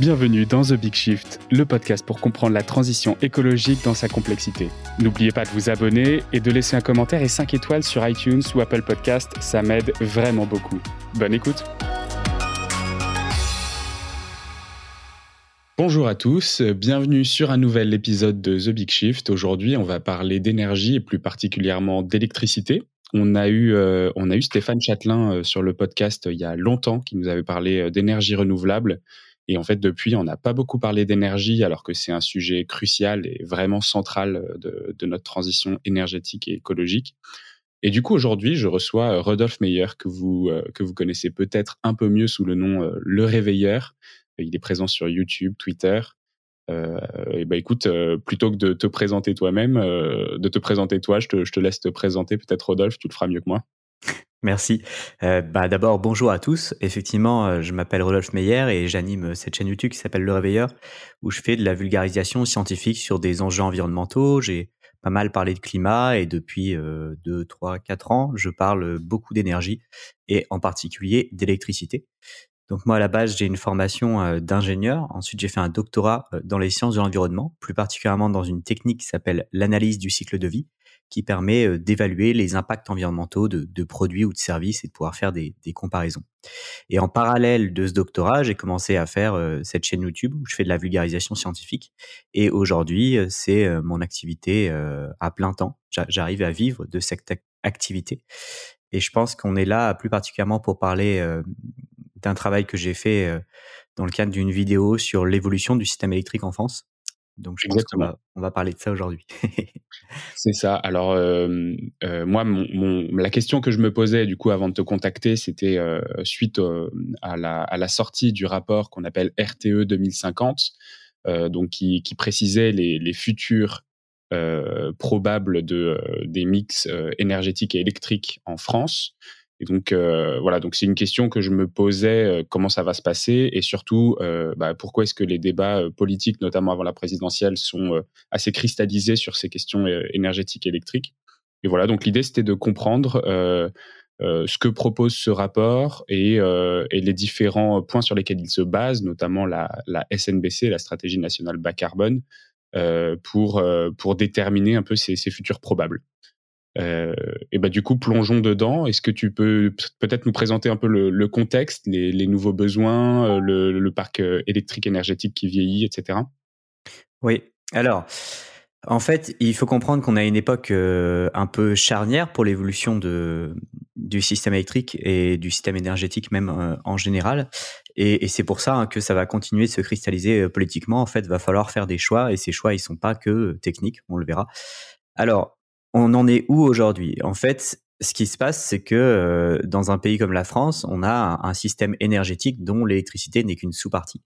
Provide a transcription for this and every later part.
Bienvenue dans The Big Shift, le podcast pour comprendre la transition écologique dans sa complexité. N'oubliez pas de vous abonner et de laisser un commentaire et 5 étoiles sur iTunes ou Apple Podcast, ça m'aide vraiment beaucoup. Bonne écoute Bonjour à tous, bienvenue sur un nouvel épisode de The Big Shift. Aujourd'hui, on va parler d'énergie et plus particulièrement d'électricité. On a eu, euh, Stéphane Châtelain euh, sur le podcast euh, il y a longtemps qui nous avait parlé d'énergie renouvelable et en fait, depuis, on n'a pas beaucoup parlé d'énergie, alors que c'est un sujet crucial et vraiment central euh, de, de, notre transition énergétique et écologique. Et du coup, aujourd'hui, je reçois euh, Rodolphe Meyer, que vous, euh, que vous connaissez peut-être un peu mieux sous le nom Le Réveilleur. Il est présent sur YouTube, Twitter. Euh, et ben écoute, plutôt que de te présenter toi-même, de te présenter toi, je te, je te laisse te présenter peut-être Rodolphe, tu le feras mieux que moi. Merci. Euh, bah, D'abord, bonjour à tous. Effectivement, euh, je m'appelle Rodolphe Meyer et j'anime euh, cette chaîne YouTube qui s'appelle Le Réveilleur, où je fais de la vulgarisation scientifique sur des enjeux environnementaux. J'ai pas mal parlé de climat et depuis 2, 3, 4 ans, je parle beaucoup d'énergie et en particulier d'électricité. Donc moi, à la base, j'ai une formation d'ingénieur. Ensuite, j'ai fait un doctorat dans les sciences de l'environnement, plus particulièrement dans une technique qui s'appelle l'analyse du cycle de vie qui permet euh, d'évaluer les impacts environnementaux de, produits ou de services et de pouvoir faire des, comparaisons. Et en parallèle de ce doctorat, j'ai commencé à faire euh, cette chaîne YouTube où je fais de la vulgarisation scientifique. Et aujourd'hui, euh, c'est mon activité à plein temps. J'arrive à vivre de cette activité. Et je pense qu'on est là plus particulièrement pour parler d'un travail que j'ai fait dans le cadre d'une vidéo sur l'évolution du système électrique en France. Donc je pense qu'on va, on va parler de ça aujourd'hui. C'est ça. Alors euh, euh, moi, mon, la question que je me posais du coup avant de te contacter, c'était euh, suite à, la, à, la, sortie du rapport qu'on appelle RTE 2050, donc qui, qui, précisait les, les futurs probables de, des mix énergétiques et électriques en France. Et donc euh, voilà, donc c'est une question que je me posais euh, comment ça va se passer et surtout euh, bah, pourquoi est-ce que les débats politiques, notamment avant la présidentielle, sont assez cristallisés sur ces questions énergétiques et électriques. Et voilà, donc l'idée c'était de comprendre ce que propose ce rapport et, les différents points sur lesquels il se base, notamment la, SNBC, la stratégie nationale bas carbone, pour déterminer un peu ces, ces futurs probables. Euh, et bah du coup, plongeons dedans. Est-ce que tu peux peut-être nous présenter un peu le, contexte, les, nouveaux besoins, euh, le, parc euh, électrique énergétique qui vieillit, etc. Oui. Alors, en fait, il faut comprendre qu'on a une époque un peu charnière pour l'évolution de du système électrique et du système énergétique même en général. Et, c'est pour ça hein, que ça va continuer de se cristalliser politiquement. En fait, va falloir faire des choix et ces choix, ils sont pas que techniques. On le verra. Alors, on en est où aujourd'hui? En fait, ce qui se passe, c'est que euh, dans un pays comme la France, on a un système énergétique dont l'électricité n'est qu'une sous-partie.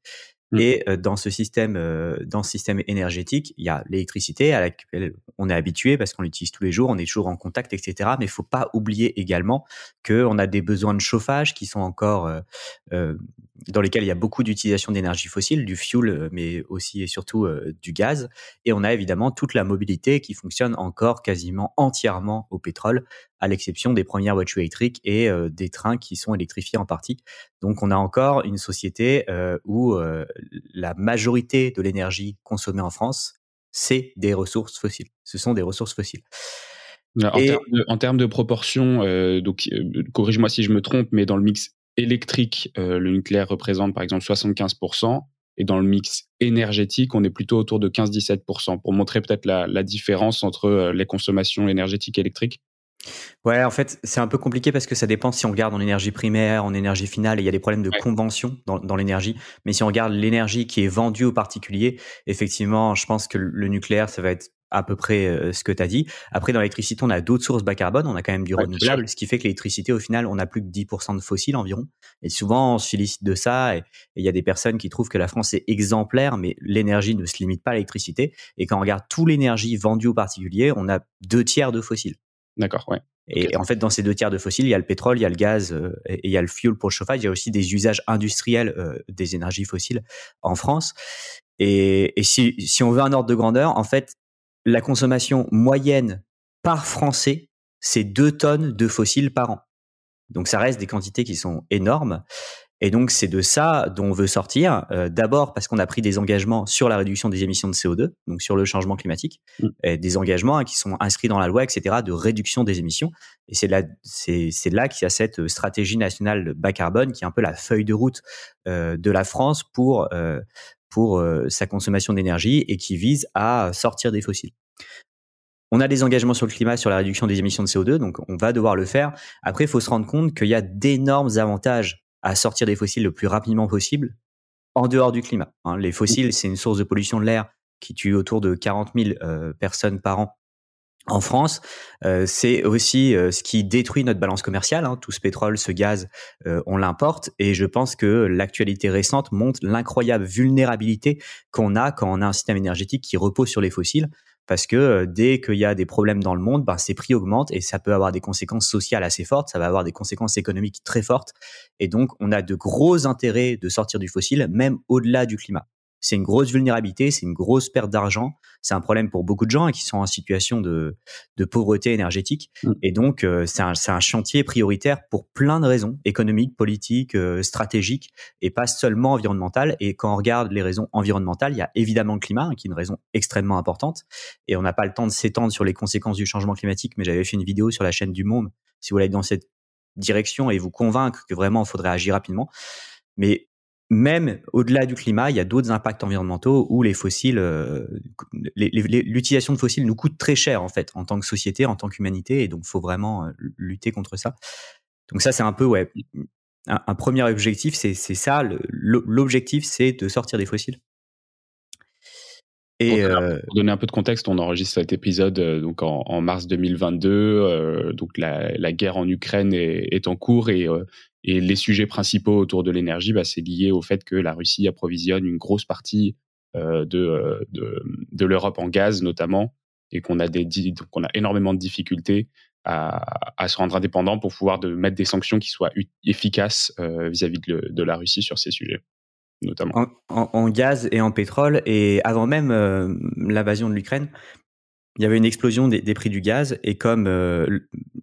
Mmh. Et euh, dans ce système, euh, dans ce système énergétique, il y a l'électricité à laquelle on est habitué parce qu'on l'utilise tous les jours, on est toujours en contact, etc. Mais il faut pas oublier également qu'on a des besoins de chauffage qui sont encore euh, dans lesquels il y a beaucoup d'utilisation d'énergie fossile, du fuel, mais aussi et surtout du gaz. Et on a évidemment toute la mobilité qui fonctionne encore quasiment entièrement au pétrole, à l'exception des premières voitures électriques et des trains qui sont électrifiés en partie. Donc on a encore une société où la majorité de l'énergie consommée en France, c'est des ressources fossiles. Ce sont des ressources fossiles. En, termes de, proportion, euh, donc euh, corrige-moi si je me trompe, mais dans le mix électrique, euh, le nucléaire représente par exemple 75%, et dans le mix énergétique, on est plutôt autour de 15-17%, pour montrer peut-être la, la, différence entre les consommations énergétiques et électriques. Ouais, en fait, c'est un peu compliqué parce que ça dépend si on regarde en énergie primaire, en énergie finale, il y a des problèmes de convention dans, dans l'énergie. Mais si on regarde l'énergie qui est vendue aux particuliers, effectivement, je pense que le nucléaire, ça va être à peu près euh, ce que tu as dit. Après, dans l'électricité, on a d'autres sources bas carbone, on a quand même du renouvelable, ce qui fait que l'électricité, au final, on a plus que 10% de fossiles environ. Et souvent, on se félicite de ça, et il y a des personnes qui trouvent que la France est exemplaire, mais l'énergie ne se limite pas à l'électricité. Et quand on regarde toute l'énergie vendue aux particuliers, on a deux tiers de fossiles. D'accord, ouais. Et, en fait, dans ces deux tiers de fossiles, il y a le pétrole, il y a le gaz euh, et il y a le fuel pour le chauffage. Il y a aussi des usages industriels euh, des énergies fossiles en France. Et, si, si on veut un ordre de grandeur, en fait, la consommation moyenne par Français, c'est 2 tonnes de fossiles par an. Donc ça reste des quantités qui sont énormes. Et donc, c'est de ça dont on veut sortir. Euh, d'abord parce qu'on a pris des engagements sur la réduction des émissions de CO2, donc sur le changement climatique, mm. et des engagements hein, qui sont inscrits dans la loi, etc., de réduction des émissions. Et c'est là, c'est là qu'il y a cette stratégie nationale bas carbone qui est un peu la feuille de route euh, de la France pour euh, pour sa consommation d'énergie et qui vise à sortir des fossiles. On a des engagements sur le climat, sur la réduction des émissions de CO2, donc on va devoir le faire. Après, il faut se rendre compte qu'il y a d'énormes avantages à sortir des fossiles le plus rapidement possible en dehors du climat. Hein. Les fossiles, c'est une source de pollution de l'air qui tue autour de 40 000 euh, personnes par an en France. Euh, c'est aussi euh, ce qui détruit notre balance commerciale. Hein. Tout ce pétrole, ce gaz, on l'importe. Et je pense que l'actualité récente montre l'incroyable vulnérabilité qu'on a quand on a un système énergétique qui repose sur les fossiles parce que euh, dès qu'il y a des problèmes dans le monde, ben, ces prix augmentent et ça peut avoir des conséquences sociales assez fortes, ça va avoir des conséquences économiques très fortes. Et donc, on a de gros intérêts de sortir du fossile, même au-delà du climat c'est une grosse vulnérabilité, c'est une grosse perte d'argent. C'est un problème pour beaucoup de gens qui sont en situation de, de pauvreté énergétique. Mm. Et donc, euh, c'est un, un, chantier prioritaire pour plein de raisons, économiques, politiques, euh, stratégiques, et pas seulement environnementales. Et quand on regarde les raisons environnementales, il y a évidemment le climat, hein, qui est une raison extrêmement importante. Et on n'a pas le temps de s'étendre sur les conséquences du changement climatique, mais j'avais fait une vidéo sur la chaîne du Monde, si vous voulez dans cette direction et vous convaincre que vraiment il faudrait agir rapidement. Mais même au-delà du climat, il y a d'autres impacts environnementaux où les fossiles, euh, l'utilisation de fossiles nous coûte très cher en fait en tant que société, en tant qu'humanité, et donc faut vraiment euh, lutter contre ça. Donc ça, c'est un peu ouais, un, premier objectif, c'est ça. L'objectif, c'est de sortir des fossiles. Et euh, pour donner un peu de contexte, on enregistre cet épisode donc en, mars 2022. donc la, la, guerre en Ukraine est, est en cours et et les sujets principaux autour de l'énergie, bah, c'est lié au fait que la Russie approvisionne une grosse partie euh, de, euh, de, de l'Europe en gaz notamment, et qu'on a, des, a énormément de difficultés à, à, se rendre indépendant pour pouvoir de mettre des sanctions qui soient efficaces euh, vis-à-vis de, la Russie sur ces sujets. Notamment. En, gaz et en pétrole, et avant même l'invasion de l'Ukraine, il y avait une explosion des, prix du gaz, et comme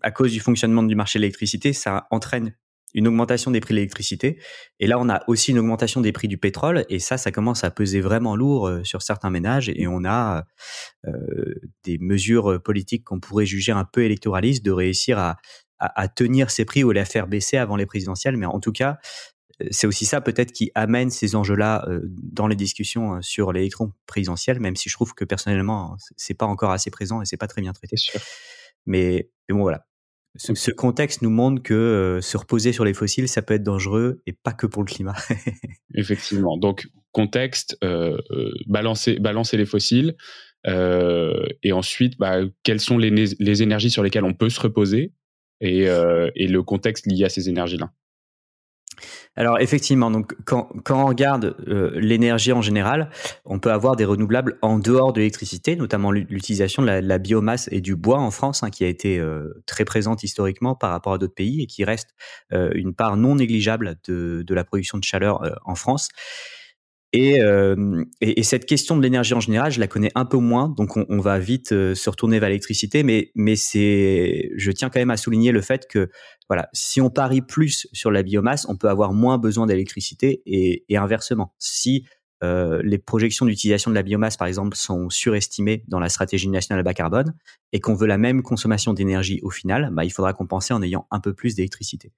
à cause du fonctionnement du marché de l'électricité, ça entraîne une augmentation des prix de l'électricité. Et là, on a aussi une augmentation des prix du pétrole. Et ça, ça commence à peser vraiment lourd euh, sur certains ménages. Et on a euh, des mesures politiques qu'on pourrait juger un peu électoralistes de réussir à, à, tenir ces prix ou les faire baisser avant les présidentielles. Mais en tout cas, euh, c'est aussi ça peut-être qui amène ces enjeux-là dans les discussions sur l'électron présidentiel, même si je trouve que personnellement, c'est pas encore assez présent et c'est pas très bien traité. Mais, mais bon, voilà. Ce, contexte nous montre que euh, se reposer sur les fossiles, ça peut être dangereux et pas que pour le climat. Effectivement. Donc, contexte, euh, euh, balancer, balancer les fossiles. et ensuite, bah, quelles sont les, les, énergies sur lesquelles on peut se reposer et, et le contexte lié à ces énergies-là. Alors effectivement, donc quand, on regarde euh, l'énergie en général, on peut avoir des renouvelables en dehors de l'électricité, notamment l'utilisation de, la, biomasse et du bois en France, hein, qui a été euh, très présente historiquement par rapport à d'autres pays et qui reste euh, une part non négligeable de, de la production de chaleur en France. Euh, et, et, cette question de l'énergie en général, je la connais un peu moins, donc on, va vite euh, se retourner vers l'électricité. Mais, je tiens quand même à souligner le fait que, voilà, si on parie plus sur la biomasse, on peut avoir moins besoin d'électricité et, inversement. Si euh, les projections d'utilisation de la biomasse, par exemple, sont surestimées dans la stratégie nationale bas carbone et qu'on veut la même consommation d'énergie au final, bah, il faudra compenser en ayant un peu plus d'électricité.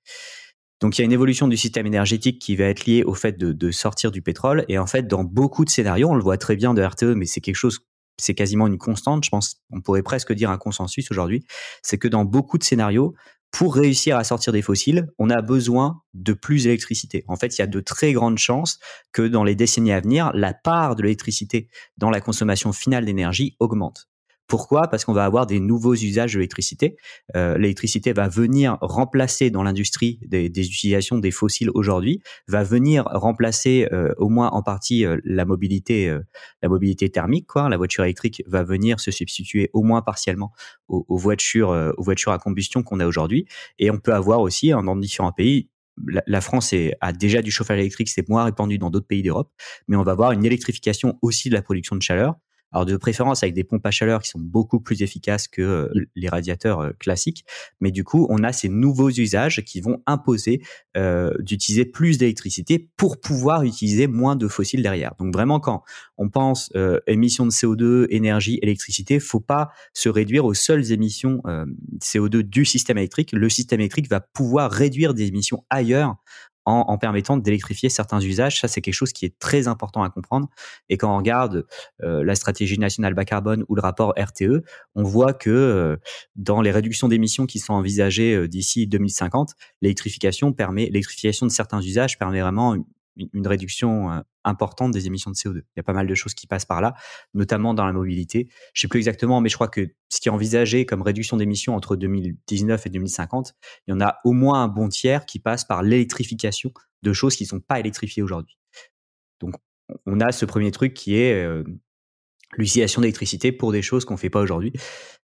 Donc il y a une évolution du système énergétique qui va être liée au fait de, sortir du pétrole. Et en fait, dans beaucoup de scénarios, on le voit très bien de RTE, mais c'est quelque chose, c'est quasiment une constante. Je pense, on pourrait presque dire un consensus aujourd'hui. C'est que dans beaucoup de scénarios, pour réussir à sortir des fossiles, on a besoin de plus d'électricité. En fait, il y a de très grandes chances que dans les décennies à venir, la part de l'électricité dans la consommation finale d'énergie augmente. Pourquoi? Parce qu'on va avoir des nouveaux usages de l'électricité. Euh, l'électricité va venir remplacer dans l'industrie des, utilisations des fossiles aujourd'hui, va venir remplacer euh, au moins en partie euh, la mobilité, la mobilité thermique. Quoi. La voiture électrique va venir se substituer au moins partiellement aux, voitures, à combustion qu'on a aujourd'hui. Et on peut avoir aussi, hein, dans différents pays, la, France a déjà du chauffage électrique, c'est moins répandu dans d'autres pays d'Europe, mais on va avoir une électrification aussi de la production de chaleur Alors de préférence avec des pompes à chaleur qui sont beaucoup plus efficaces que euh, les radiateurs euh, classiques. Mais du coup, on a ces nouveaux usages qui vont imposer euh, d'utiliser plus d'électricité pour pouvoir utiliser moins de fossiles derrière. Donc vraiment, quand on pense émissions de CO2, énergie, électricité, faut pas se réduire aux seules émissions euh, CO2 du système électrique. Le système électrique va pouvoir réduire des émissions ailleurs en, permettant d'électrifier certains usages. Ça, c'est quelque chose qui est très important à comprendre. Et quand on regarde euh, la stratégie nationale bas carbone ou le rapport RTE, on voit que euh, dans les réductions d'émissions qui sont envisagées euh, d'ici 2050, l'électrification permet, l'électrification de certains usages permet vraiment une réduction euh, importante des émissions de CO2. Il y a pas mal de choses qui passent par là, notamment dans la mobilité. Je sais plus exactement, mais je crois que ce qui est envisagé comme réduction d'émissions entre 2019 et 2050, il y en a au moins un bon tiers qui passe par l'électrification de choses qui ne sont pas électrifiées aujourd'hui. Donc, on a ce premier truc qui est euh, l'utilisation d'électricité pour des choses qu'on ne fait pas aujourd'hui.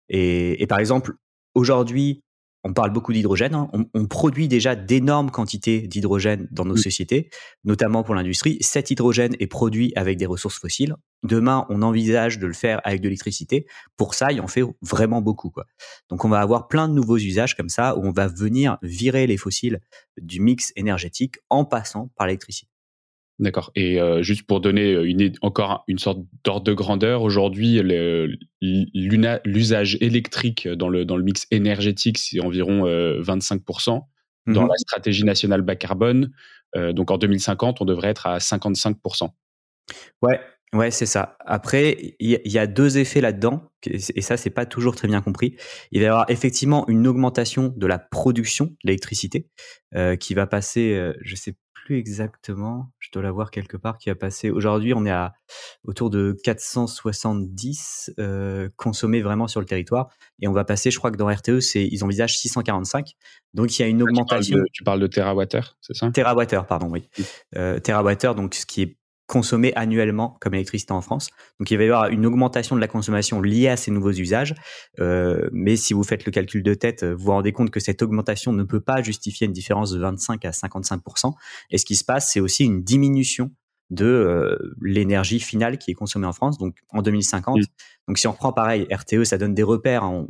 Et, par exemple, aujourd'hui, on parle beaucoup d'hydrogène. Hein. On, produit déjà d'énormes quantités d'hydrogène dans nos sociétés, notamment pour l'industrie. Cet hydrogène est produit avec des ressources fossiles. Demain, on envisage de le faire avec de l'électricité. Pour ça, il en fait vraiment beaucoup. Quoi. Donc, on va avoir plein de nouveaux usages comme ça où on va venir virer les fossiles du mix énergétique en passant par l'électricité. D'accord. Et euh, juste pour donner une, encore une sorte d'ordre de grandeur, aujourd'hui, l'usage électrique dans le, dans le mix énergétique, c'est environ 25%. Euh, dans mmh la stratégie nationale bas carbone, euh, donc en 2050, on devrait être à 55%. Ouais, Ouais, c'est ça. Après, il y, a deux effets là-dedans, et ça, c'est pas toujours très bien compris. Il va y avoir effectivement une augmentation de la production d'électricité qui va passer, je sais plus exactement, je dois l'avoir quelque part, qui a passé. Aujourd'hui, on est à autour de 470 euh, consommés vraiment sur le territoire, et on va passer, je crois que dans RTE, c'est ils envisagent 645. Donc il y a une ah, augmentation. Tu parles de, tu terawattheure, c'est ça? Terawattheure, pardon, oui. Euh, terawattheure, donc ce qui est consommé annuellement comme électricité en France. Donc il va y avoir une augmentation de la consommation liée à ces nouveaux usages. Euh, mais si vous faites le calcul de tête, vous vous rendez compte que cette augmentation ne peut pas justifier une différence de 25 à 55 Et ce qui se passe, c'est aussi une diminution de euh, l'énergie finale qui est consommée en France. Donc en 2050. Donc si on reprend pareil, RTE, ça donne des repères. Hein.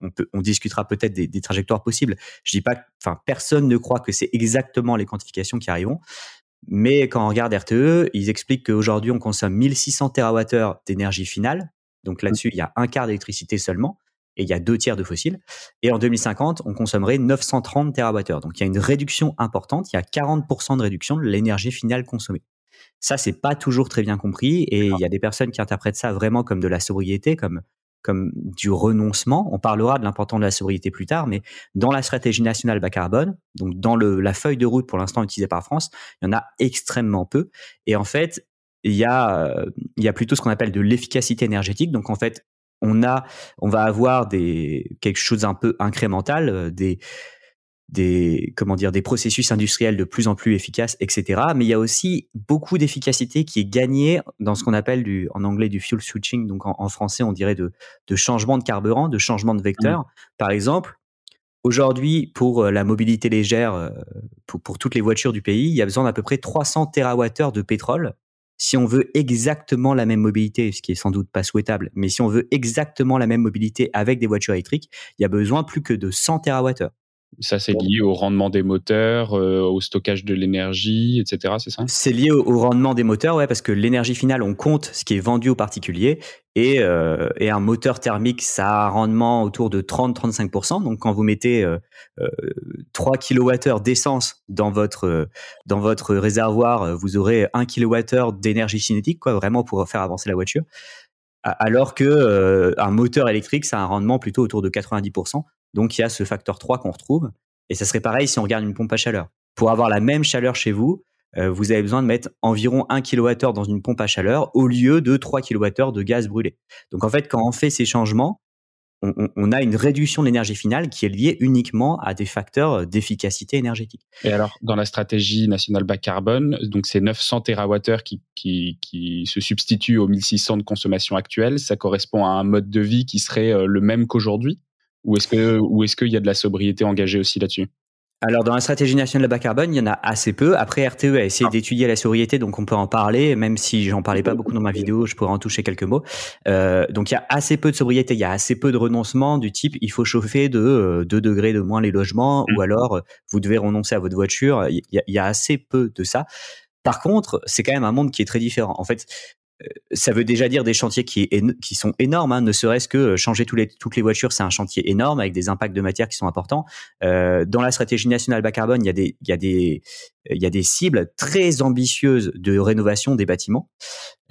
On, peut, on discutera peut-être des, des, trajectoires possibles. Je dis pas, enfin personne ne croit que c'est exactement les quantifications qui arriveront, mais quand on regarde RTE, ils expliquent qu'aujourd'hui, on consomme 1600 TWh d'énergie finale. Donc là-dessus, il y a un quart d'électricité seulement et il y a deux tiers de fossiles. Et en 2050, on consommerait 930 TWh. Donc il y a une réduction importante. Il y a 40% de réduction de l'énergie finale consommée. Ça, c'est pas toujours très bien compris et il y a des personnes qui interprètent ça vraiment comme de la sobriété, comme comme du renoncement. On parlera de l'importance de la sobriété plus tard, mais dans la stratégie nationale bas carbone, donc dans la feuille de route pour l'instant utilisée par France, il y en a extrêmement peu. Et en fait, il y a, il y a plutôt ce qu'on appelle de l'efficacité énergétique. Donc en fait, on a, on va avoir des quelque chose un peu incrémental, euh, des des comment dire des processus industriels de plus en plus efficaces, etc. Mais il y a aussi beaucoup d'efficacité qui est gagnée dans ce qu'on appelle du en anglais du fuel switching, donc en, français on dirait de, de changement de carburant, de changement de vecteur. Mmh. Par exemple, aujourd'hui pour euh, la mobilité légère, euh, pour, pour toutes les voitures du pays, il y a besoin d'à peu près 300 TWh de pétrole. Si on veut exactement la même mobilité, ce qui est sans doute pas souhaitable, mais si on veut exactement la même mobilité avec des voitures électriques, il y a besoin plus que de 100 TWh. Ça, c'est lié au rendement des moteurs, euh, au stockage de l'énergie, etc. C'est ça? C'est lié au, rendement des moteurs, ouais, parce que l'énergie finale, on compte ce qui est vendu aux particuliers. Et, euh, et un moteur thermique, ça a un rendement autour de 30-35%. Donc, quand vous mettez euh, 3 kWh d'essence dans votre, dans votre réservoir, vous aurez 1 kWh d'énergie cinétique, quoi, vraiment pour faire avancer la voiture alors que un moteur électrique, ça a un rendement plutôt autour de 90%. Donc il y a ce facteur 3 qu'on retrouve. Et ça serait pareil si on regarde une pompe à chaleur. Pour avoir la même chaleur chez vous, euh, vous avez besoin de mettre environ 1 kWh dans une pompe à chaleur au lieu de 3 kWh de gaz brûlé. Donc en fait, quand on fait ces changements, on, a une réduction de l'énergie finale qui est liée uniquement à des facteurs d'efficacité énergétique. Et alors, dans la stratégie nationale bas carbone, donc ces 900 TWh qui, qui, qui se substituent aux 1600 de consommation actuelle, ça correspond à un mode de vie qui serait euh, le même qu'aujourd'hui? Ou est-ce que ou est-ce qu'il y a de la sobriété engagée aussi là-dessus? Alors dans la stratégie nationale bas carbone, il y en a assez peu. Après, RTE a essayé ah. d'étudier la sobriété, donc on peut en parler, même si j'en parlais pas beaucoup dans ma vidéo, je pourrais en toucher quelques mots. Euh, donc il y a assez peu de sobriété, il y a assez peu de renoncement du type il faut chauffer de 2 euh, degrés de moins les logements, ou mmh. alors euh, vous devez renoncer à votre voiture. Il y, a, il y a assez peu de ça. Par contre, c'est quand même un monde qui est très différent. En fait, ça veut déjà dire des chantiers qui, sont énormes, hein, ne serait-ce que changer tous les, toutes les voitures, c'est un chantier énorme avec des impacts de matière qui sont importants. Euh, dans la stratégie nationale bas carbone, il y a des, il y a des, il y a des cibles très ambitieuses de rénovation des bâtiments.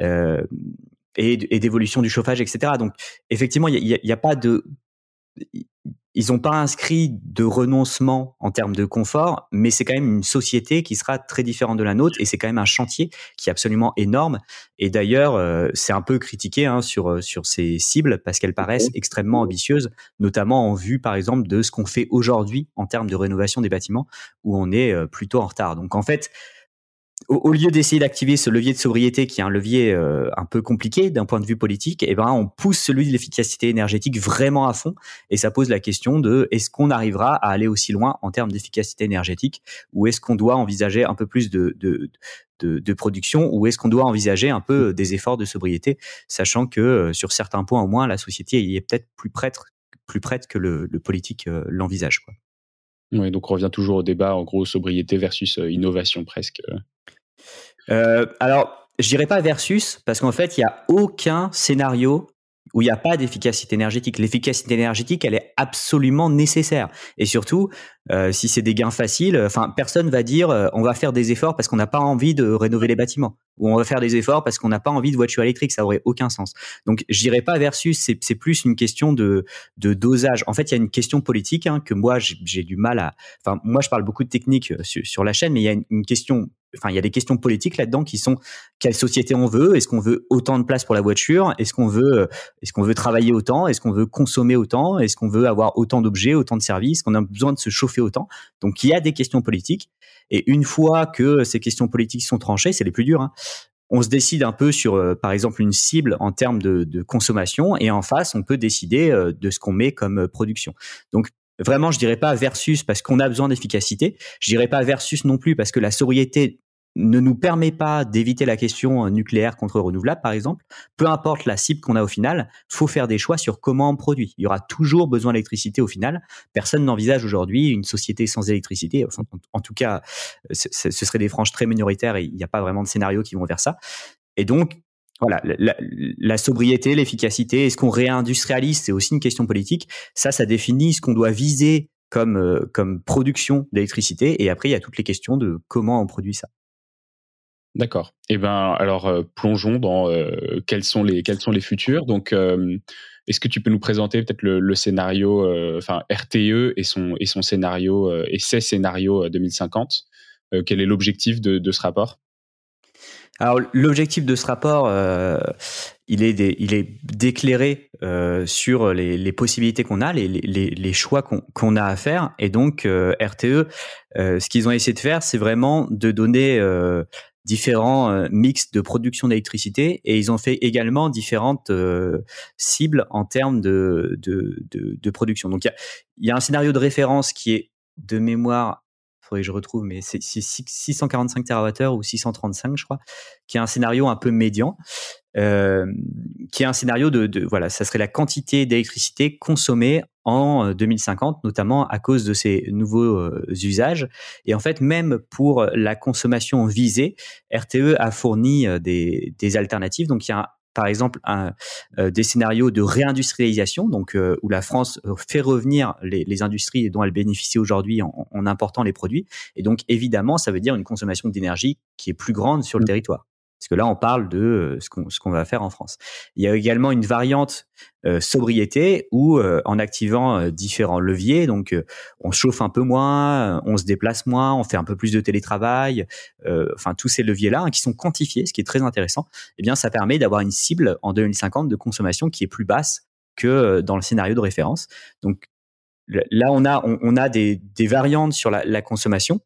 Euh, et, d'évolution du chauffage, etc. Donc, effectivement, il n'y a, pas de ils n'ont pas inscrit de renoncement en termes de confort, mais c'est quand même une société qui sera très différente de la nôtre et c'est quand même un chantier qui est absolument énorme. Et d'ailleurs, euh, c'est un peu critiqué hein, sur euh, sur ces cibles parce qu'elles paraissent extrêmement ambitieuses, notamment en vue, par exemple, de ce qu'on fait aujourd'hui en termes de rénovation des bâtiments, où on est euh, plutôt en retard. Donc en fait, au, lieu d'essayer d'activer ce levier de sobriété qui est un levier euh, un peu compliqué d'un point de vue politique, eh ben on pousse celui de l'efficacité énergétique vraiment à fond et ça pose la question de est-ce qu'on arrivera à aller aussi loin en termes d'efficacité énergétique? Ou est-ce qu'on doit envisager un peu plus de, de, production? Ou est-ce qu'on doit envisager un peu des efforts de sobriété, sachant que euh, sur certains points au moins la société y est peut-être plus prête plus prête que le, politique euh, l'envisage. Quoi. Oui, donc on revient toujours au débat, en gros, sobriété versus innovation presque. Euh, alors, je dirais pas versus, parce qu'en fait, il n'y a aucun scénario où il n'y a pas d'efficacité énergétique. L'efficacité énergétique, elle est absolument nécessaire. Et surtout, euh, si c'est des gains faciles, enfin, personne va dire euh, on va faire des efforts parce qu'on n'a pas envie de rénover les bâtiments, ou on va faire des efforts parce qu'on n'a pas envie de voiture électrique. Ça aurait aucun sens. Donc, je dirais pas versus. C'est plus une question de, dosage. En fait, il y a une question politique hein, que moi j'ai du mal à. Enfin, moi, je parle beaucoup de technique sur, sur la chaîne, mais il y a une, une question enfin, il y a des questions politiques là-dedans qui sont quelle société on veut Est-ce qu'on veut autant de place pour la voiture Est-ce qu'on veut, euh, est-ce qu'on veut travailler autant Est-ce qu'on veut consommer autant Est-ce qu'on veut avoir autant d'objets, autant de services Qu'on a besoin de se chauffer autant Donc, il y a des questions politiques. Et une fois que ces questions politiques sont tranchées, c'est les plus dures. Hein, on se décide un peu sur, euh, par exemple, une cible en termes de, de, consommation, et en face, on peut décider euh, de ce qu'on met comme production. Donc, Vraiment, je dirais pas versus parce qu'on a besoin d'efficacité. Je dirais pas versus non plus parce que la sobriété ne nous permet pas d'éviter la question euh, nucléaire contre renouvelable, par exemple. Peu importe la cible qu'on a au final, faut faire des choix sur comment on produit. Il y aura toujours besoin d'électricité au final. Personne n'envisage aujourd'hui une société sans électricité. en, tout cas, ce, ce serait des franges très minoritaires et il n'y a pas vraiment de scénario qui vont vers ça. Et donc, voilà, la, sobriété, l'efficacité, est-ce qu'on réindustrialise C'est aussi une question politique. Ça, ça définit ce qu'on doit viser comme, euh, comme production d'électricité. Et après, il y a toutes les questions de comment on produit ça. D'accord. Eh ben, alors euh, plongeons dans euh, quels sont les quels sont les futurs. Donc, est-ce que tu peux nous présenter peut-être le, scénario, enfin RTE et son et scénario et ses scénarios 2050 Quel est l'objectif de ce rapport? Alors l'objectif de ce rapport, euh, il est il est d'éclairer euh, sur les, possibilités qu'on a, les, les, choix qu'on qu'on a à faire. Et donc euh, RTE, ce qu'ils ont essayé de faire, c'est vraiment de donner différents mix de production d'électricité et ils ont fait également différentes cibles en termes de, de, de, production. Donc il y a un scénario de référence qui est de mémoire que je retrouve, mais c'est 645 TWh ou 635, je crois, qui est un scénario un peu médian, euh, qui est un scénario de, de, voilà, ça serait la quantité d'électricité consommée en 2050, euh, notamment à cause de ces nouveaux euh, usages. Et en fait, même pour la consommation visée, RTE a fourni des, des alternatives. Donc, il y a par exemple un, euh, des scénarios de réindustrialisation, donc euh, où la France euh, fait revenir les, les industries dont elle bénéficie aujourd'hui en, en, important les produits. Et donc évidemment, ça veut dire une consommation d'énergie qui est plus grande sur le mmh. territoire. Parce que là, on parle de euh, ce qu'on va faire en France. Il y a également une variante euh, sobriété où, euh, en activant différents leviers, donc on chauffe un peu moins, on se déplace moins, on fait un peu plus de télétravail, enfin tous ces leviers-là hein, qui sont quantifiés, ce qui est très intéressant. Eh bien, ça permet d'avoir une cible en 2050 de consommation qui est plus basse que dans le scénario de référence. Donc là, on a on, a des, des variantes sur la, la consommation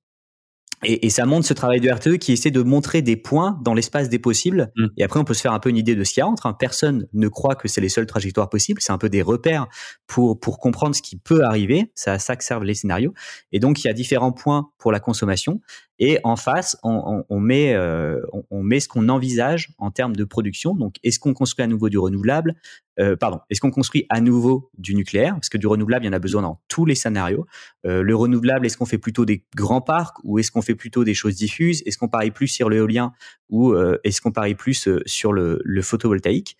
Et, et, ça montre ce travail de RTE qui essaie de montrer des points dans l'espace des possibles. Mm. Et après, on peut se faire un peu une idée de ce qu'il y a entre. Hein. Personne ne croit que c'est les seules trajectoires possibles. C'est un peu des repères pour, pour comprendre ce qui peut arriver. C'est à ça que servent les scénarios. Et donc, il y a différents points pour la consommation. Et en face, on, on, met, euh, on, met ce qu'on envisage en termes de production. Donc, est-ce qu'on construit à nouveau du renouvelable euh, Pardon, est-ce qu'on construit à nouveau du nucléaire? Parce que du renouvelable, il y en a besoin dans tous les scénarios. Euh, le renouvelable, est-ce qu'on fait plutôt des grands parcs ou est-ce qu'on fait plutôt des choses diffuses? Est-ce qu'on parie plus sur l'éolien ou euh, est-ce qu'on parie plus euh, sur le, le photovoltaïque?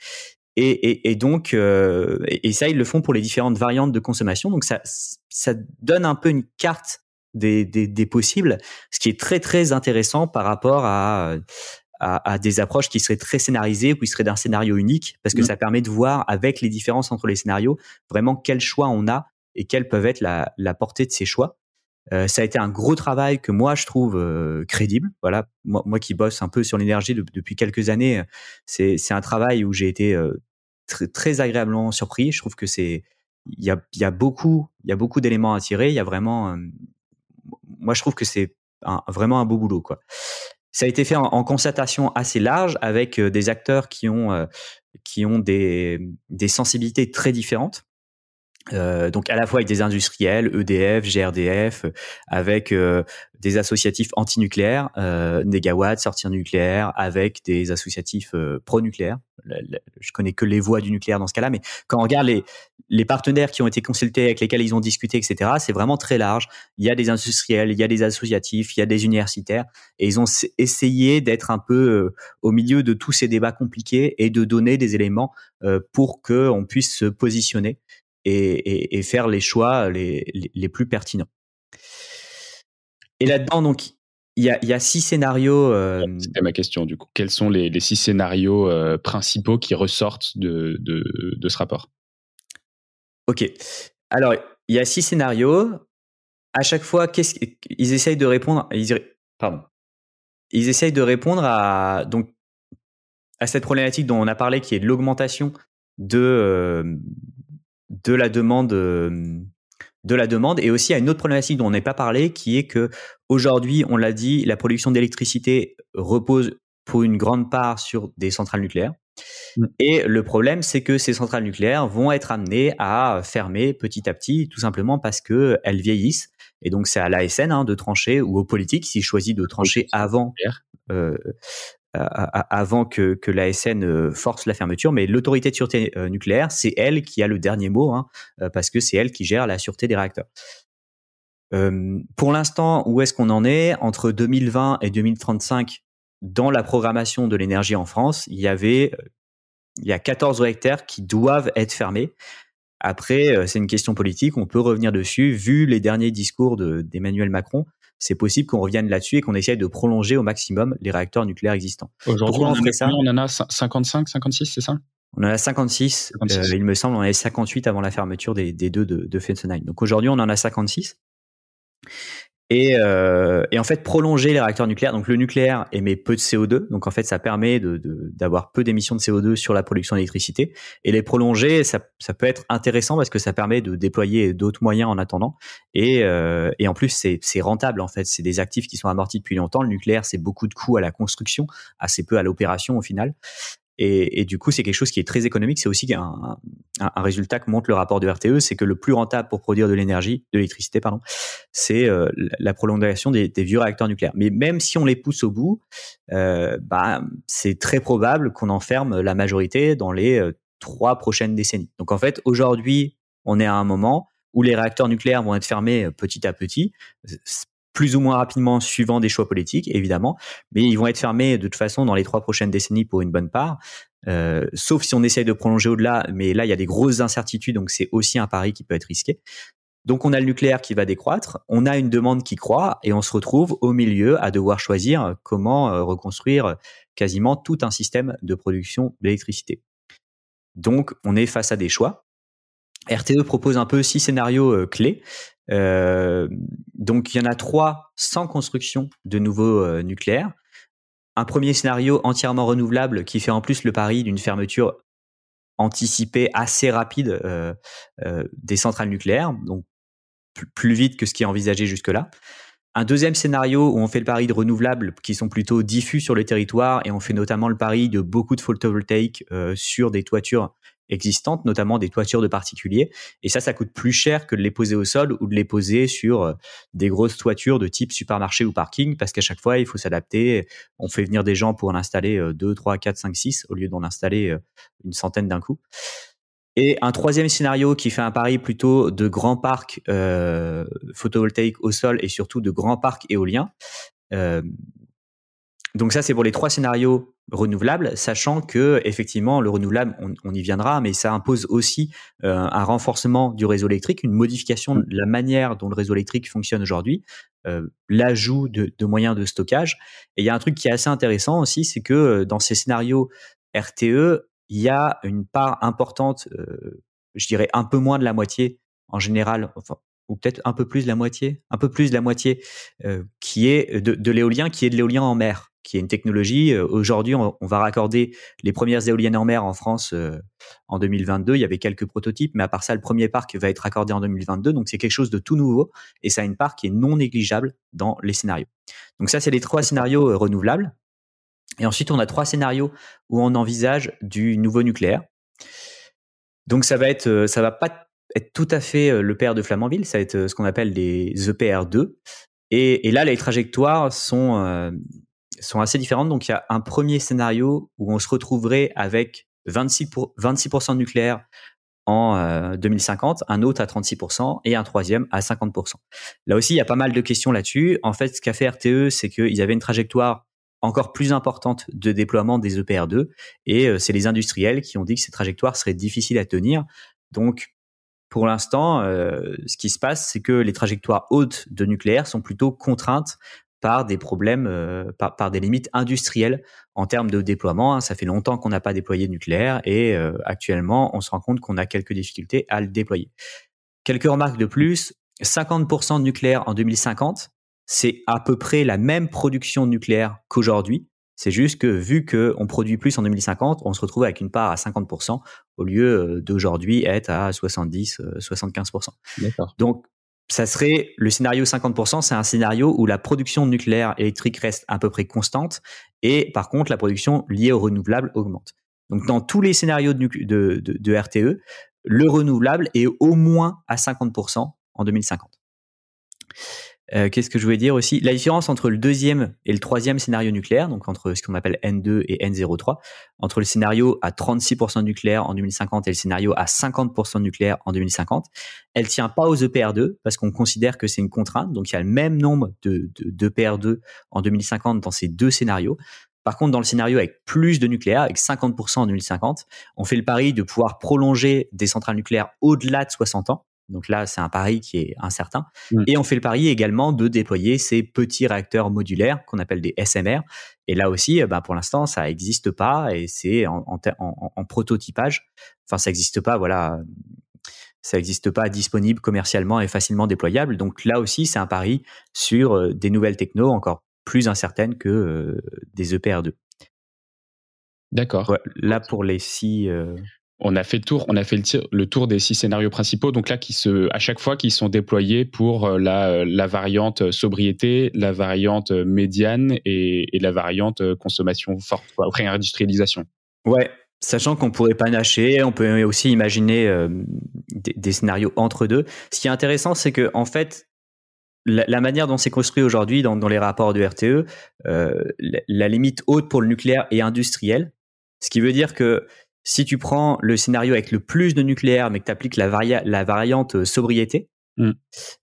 Et, et, et, donc, euh, et ça, ils le font pour les différentes variantes de consommation. Donc, ça, ça donne un peu une carte des, des, possibles, ce qui est très très intéressant par rapport à, à, des approches qui seraient très scénarisées ou qui seraient d'un scénario unique, parce que mmh. ça permet de voir avec les différences entre les scénarios vraiment quel choix on a et quelle peuvent être la, la portée de ces choix. Euh, ça a été un gros travail que moi je trouve euh, crédible. Voilà, moi, moi, qui bosse un peu sur l'énergie depuis quelques années, c'est un travail où j'ai été euh, très, très agréablement surpris. Je trouve que c'est il y a, y a beaucoup il y a beaucoup d'éléments à tirer. Il y a vraiment moi, je trouve que c'est vraiment un beau boulot, quoi. Ça a été fait en, concertation assez large avec euh, des acteurs qui ont euh, qui ont des, des sensibilités très différentes. Euh, donc à la fois avec des industriels, EDF, GRDF, avec euh, des associatifs anti-nucléaires, euh, Negawatt, sortir nucléaire, avec des associatifs euh, pro-nucléaires. Je connais que les voix du nucléaire dans ce cas-là, mais quand on regarde les, les partenaires qui ont été consultés, avec lesquels ils ont discuté, etc., c'est vraiment très large. Il y a des industriels, il y a des associatifs, il y a des universitaires, et ils ont essayé d'être un peu au milieu de tous ces débats compliqués et de donner des éléments pour qu'on puisse se positionner et, faire les choix les, plus pertinents. Et là-dedans, donc, il y a, six scénarios. Euh... C'était ma question, du coup. Quels sont les, six scénarios euh, principaux qui ressortent de ce rapport? Ok. Alors, il y a six scénarios. À chaque fois, qu'est-ce ils essayent de répondre. Ils. Ils essayent de répondre à donc à cette problématique dont on a parlé, qui est l'augmentation de euh, de la demande euh, de la demande et aussi à une autre problématique dont on n'est pas parlé qui est que aujourd'hui on l'a dit la production d'électricité repose pour une grande part sur des centrales nucléaires mm. et le problème c'est que ces centrales nucléaires vont être amenées à fermer petit à petit tout simplement parce que elles vieillissent et donc c'est à l'ASN hein, de trancher ou aux politiques s'ils choisissent de trancher avant euh, avant que, que l'ASN euh, force la fermeture, mais l'autorité de sûreté euh, nucléaire, c'est elle qui a le dernier mot, hein, euh, parce que c'est elle qui gère la sûreté des réacteurs. pour l'instant, où est-ce qu'on en est Entre 2020 et 2035, dans la programmation de l'énergie en France, il y avait il y a 14 réacteurs qui doivent être fermés. Après, c'est une question politique, on peut revenir dessus. Vu les derniers discours d'Emmanuel Macron, c'est possible qu'on revienne là-dessus et qu'on essaye de prolonger au maximum les réacteurs nucléaires existants. Aujourd'hui, on, on, en a 55, 56, c'est ça? On en a 56, euh, il me semble, on en avait 58 avant la fermeture des, deux de, de Fessenheim. Donc aujourd'hui, on en a 56. Et, euh, et, en fait prolonger les réacteurs nucléaires. Donc le nucléaire émet peu de CO2, donc en fait ça permet d'avoir de, peu d'émissions de CO2 sur la production d'électricité. Et les prolonger, ça, ça, peut être intéressant parce que ça permet de déployer d'autres moyens en attendant. Et, euh, et en plus c'est rentable en fait. C'est des actifs qui sont amortis depuis longtemps. Le nucléaire c'est beaucoup de coûts à la construction, assez peu à l'opération au final. Et, du coup, c'est quelque chose qui est très économique. C'est aussi un, résultat que montre le rapport de RTE, c'est que le plus rentable pour produire de l'énergie, de l'électricité, pardon, c'est euh, la prolongation des, vieux réacteurs nucléaires. Mais même si on les pousse au bout, euh, bah, c'est très probable qu'on enferme la majorité dans les euh, trois prochaines décennies. Donc en fait, aujourd'hui, on est à un moment où les réacteurs nucléaires vont être fermés petit à petit plus ou moins rapidement suivant des choix politiques, évidemment, mais ils vont être fermés de toute façon dans les trois prochaines décennies pour une bonne part, euh, sauf si on essaye de prolonger au-delà, mais là, il y a des grosses incertitudes, donc c'est aussi un pari qui peut être risqué. Donc on a le nucléaire qui va décroître, on a une demande qui croît, et on se retrouve au milieu à devoir choisir comment euh, reconstruire quasiment tout un système de production d'électricité. Donc on est face à des choix. RTE propose un peu six scénarios euh, clés. Euh, donc il y en a trois sans construction de nouveaux euh, nucléaires. Un premier scénario entièrement renouvelable qui fait en plus le pari d'une fermeture anticipée assez rapide des centrales nucléaires, donc plus vite que ce qui est envisagé jusque-là. Un deuxième scénario où on fait le pari de renouvelables qui sont plutôt diffus sur le territoire et on fait notamment le pari de beaucoup de photovoltaïques sur des toitures existantes, notamment des toitures de particuliers. Et ça, ça coûte plus cher que de les poser au sol ou de les poser sur euh, des grosses toitures de type supermarché ou parking, parce qu'à chaque fois, il faut s'adapter. On fait venir des gens pour en installer 2, 3, 4, 5, 6 au lieu d'en installer euh, une centaine d'un coup. Et un troisième scénario qui fait un pari plutôt de grands parcs euh, photovoltaïques au sol et surtout de grands parcs éoliens. Donc ça, c'est pour les trois scénarios renouvelables, sachant que effectivement le renouvelable, on, y viendra, mais ça impose aussi euh, un renforcement du réseau électrique, une modification de la manière dont le réseau électrique fonctionne aujourd'hui, euh, l'ajout de, de, moyens de stockage. Et il y a un truc qui est assez intéressant aussi, c'est que euh, dans ces scénarios RTE, il y a une part importante, euh, je dirais un peu moins de la moitié en général, enfin, ou peut-être un peu plus de la moitié, un peu plus de la moitié, euh, qui est de, de l'éolien, qui est de l'éolien en mer, qui est une technologie. Euh, aujourd'hui, on, va raccorder les premières éoliennes en mer en France en 2022. Il y avait quelques prototypes, mais à part ça, le premier parc va être raccordé en 2022. Donc c'est quelque chose de tout nouveau et ça a une part qui est non négligeable dans les scénarios. Donc ça, c'est les trois scénarios renouvelables. Et ensuite, on a trois scénarios où on envisage du nouveau nucléaire. Donc ça va être, euh, ça va pas être tout à fait euh, le père de Flamanville, ça va être euh, ce qu'on appelle des EPR2. Et, là, les trajectoires sont sont assez différentes. Donc il y a un premier scénario où on se retrouverait avec 26 26% de nucléaire en 2050, un autre à 36% et un troisième à 50%. Là aussi, il y a pas mal de questions là-dessus. En fait, ce qu'a fait RTE, c'est qu'ils avaient une trajectoire encore plus importante de déploiement des EPR2 et euh, c'est les industriels qui ont dit que ces trajectoires seraient difficiles à tenir. Donc pour l'instant, euh, ce qui se passe, c'est que les trajectoires hautes de nucléaire sont plutôt contraintes par des problèmes, euh, par, des limites industrielles en termes de déploiement. Ça fait longtemps qu'on n'a pas déployé de nucléaire et actuellement, on se rend compte qu'on a quelques difficultés à le déployer. Quelques remarques de plus. 50% de nucléaire en 2050, c'est à peu près la même production nucléaire qu'aujourd'hui. C'est juste que vu qu'on produit plus en 2050, on se retrouve avec une part à 50% au lieu euh, d'aujourd'hui être à 70, 75%. Euh, D'accord. Donc, ça serait le scénario 50%, c'est un scénario où la production nucléaire électrique reste à peu près constante et par contre la production liée au renouvelable augmente. Donc dans tous les scénarios de, de, de RTE, le renouvelable est au moins à 50% en 2050. Euh, qu'est-ce que je voulais dire aussi? La différence entre le deuxième et le troisième scénario nucléaire, donc entre ce qu'on appelle N2 et N03, entre le scénario à 36% nucléaire en 2050 et le scénario à 50% nucléaire en 2050, elle tient pas aux EPR2 parce qu'on considère que c'est une contrainte. Donc il y a le même nombre de, de, d'EPR2 en 2050 dans ces deux scénarios. Par contre, dans le scénario avec plus de nucléaire, avec 50% en 2050, on fait le pari de pouvoir prolonger des centrales nucléaires au-delà de 60 ans. Donc là, c'est un pari qui est incertain. Mm. Et on fait le pari également de déployer ces petits réacteurs modulaires qu'on appelle des SMR. Et là aussi, bah, pour l'instant, ça n'existe pas et c'est en, prototypage. Enfin, ça n'existe pas, voilà. Ça n'existe pas disponible commercialement et facilement déployable. Donc là aussi, c'est un pari sur euh, des nouvelles techno encore plus incertaines que euh, des EPR2. D'accord. là, pour les six, euh, on a fait le tour, on a fait le, tour des six scénarios principaux. Donc là, à chaque fois, qui sont déployés pour euh, euh, la, variante sobriété, la variante médiane et, la variante consommation forte, quoi, réindustrialisation. Ouais, sachant qu'on pourrait pas nacher, on peut aussi imaginer euh, des, scénarios entre deux. Ce qui est intéressant, c'est que en fait, la, manière dont c'est construit aujourd'hui dans, les rapports de RTE, la limite haute pour le nucléaire est industrielle. Ce qui veut dire que si tu prends le scénario avec le plus de nucléaire, mais que tu appliques la, la, variante euh, sobriété, mm.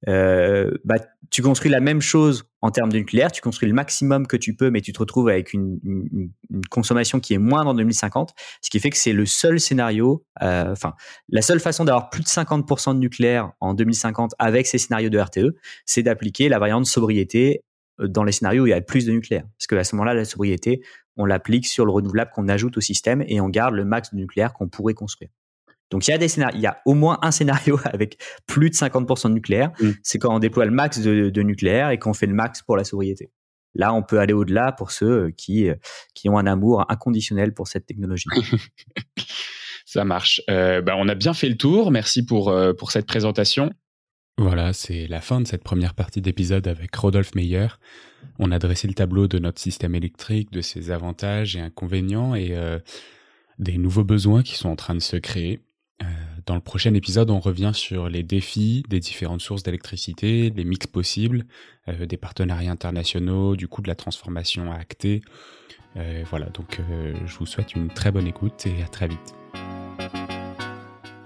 euh, bah, tu construis la même chose en termes de nucléaire, tu construis le maximum que tu peux, mais tu te retrouves avec une, consommation qui est moindre en 2050, ce qui fait que c'est le seul scénario, euh, enfin, la seule façon d'avoir plus de 50% de nucléaire en 2050 avec ces scénarios de RTE, c'est d'appliquer la variante sobriété dans les scénarios où il y a plus de nucléaire. Parce que à ce moment-là, la sobriété, on l'applique sur le renouvelable qu'on ajoute au système et on garde le max de nucléaire qu'on pourrait construire. Donc il y a des scénarios, il y a au moins un scénario avec plus de 50% de nucléaire. Mm. C'est quand on déploie le max de, nucléaire et qu'on fait le max pour la sobriété. Là, on peut aller au-delà pour ceux qui qui ont un amour inconditionnel pour cette technologie. Ça marche. Euh, bah, on a bien fait le tour. Merci pour euh, pour cette présentation. Voilà, c'est la fin de cette première partie d'épisode avec Rodolphe Meyer. On a dressé le tableau de notre système électrique, de ses avantages et inconvénients et euh, des nouveaux besoins qui sont en train de se créer. Euh, dans le prochain épisode, on revient sur les défis des différentes sources d'électricité, les mix possibles, euh, des partenariats internationaux, du coup de la transformation à acter. voilà, donc je vous souhaite une très bonne écoute et à très vite.